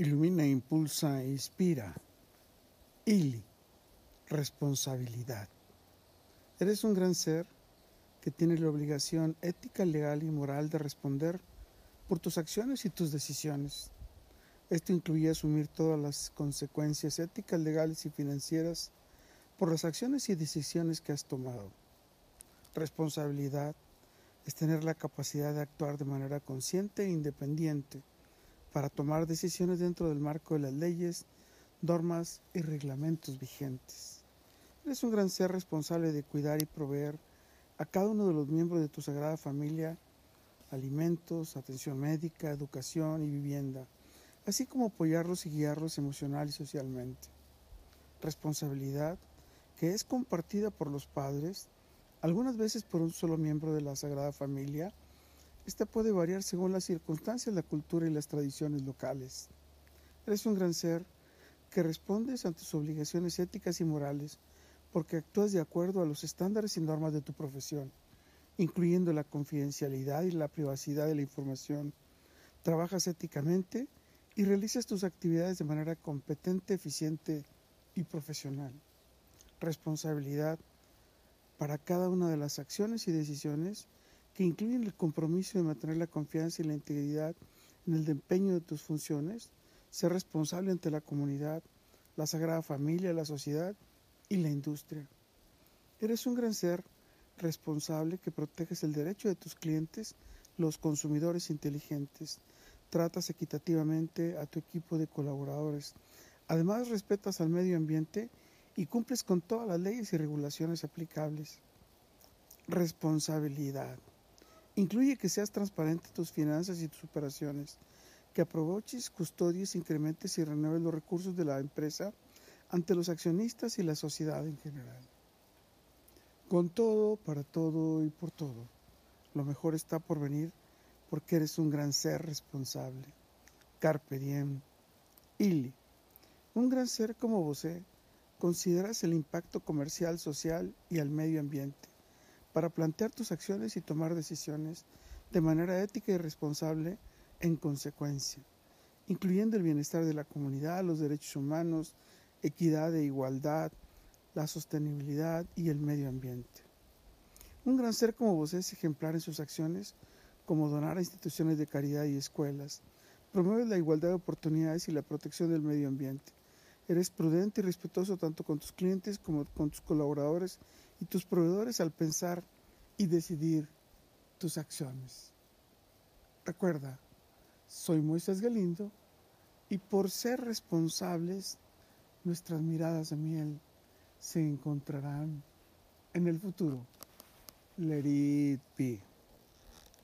Ilumina, impulsa, inspira. Ili, responsabilidad. Eres un gran ser que tiene la obligación ética, legal y moral de responder por tus acciones y tus decisiones. Esto incluye asumir todas las consecuencias éticas, legales y financieras por las acciones y decisiones que has tomado. Responsabilidad es tener la capacidad de actuar de manera consciente e independiente para tomar decisiones dentro del marco de las leyes, normas y reglamentos vigentes. Eres un gran ser responsable de cuidar y proveer a cada uno de los miembros de tu sagrada familia alimentos, atención médica, educación y vivienda, así como apoyarlos y guiarlos emocional y socialmente. Responsabilidad que es compartida por los padres, algunas veces por un solo miembro de la Sagrada Familia, esta puede variar según las circunstancias, la cultura y las tradiciones locales. Eres un gran ser que respondes ante tus obligaciones éticas y morales porque actúas de acuerdo a los estándares y normas de tu profesión, incluyendo la confidencialidad y la privacidad de la información. Trabajas éticamente y realizas tus actividades de manera competente, eficiente y profesional. Responsabilidad para cada una de las acciones y decisiones que incluyen el compromiso de mantener la confianza y la integridad en el desempeño de tus funciones, ser responsable ante la comunidad, la Sagrada Familia, la sociedad y la industria. Eres un gran ser responsable que proteges el derecho de tus clientes, los consumidores inteligentes, tratas equitativamente a tu equipo de colaboradores, además respetas al medio ambiente y cumples con todas las leyes y regulaciones aplicables. Responsabilidad. Incluye que seas transparente en tus finanzas y tus operaciones, que aproveches, custodies, incrementes y renueves los recursos de la empresa ante los accionistas y la sociedad en general. Con todo, para todo y por todo, lo mejor está por venir porque eres un gran ser responsable. Carpe diem. Ili. Un gran ser como vos consideras el impacto comercial, social y al medio ambiente para plantear tus acciones y tomar decisiones de manera ética y responsable en consecuencia, incluyendo el bienestar de la comunidad, los derechos humanos, equidad e igualdad, la sostenibilidad y el medio ambiente. Un gran ser como vos es ejemplar en sus acciones, como donar a instituciones de caridad y escuelas, promueve la igualdad de oportunidades y la protección del medio ambiente. Eres prudente y respetuoso tanto con tus clientes como con tus colaboradores y tus proveedores al pensar y decidir tus acciones. Recuerda, soy Moisés Galindo y por ser responsables, nuestras miradas de miel se encontrarán en el futuro. Let it be.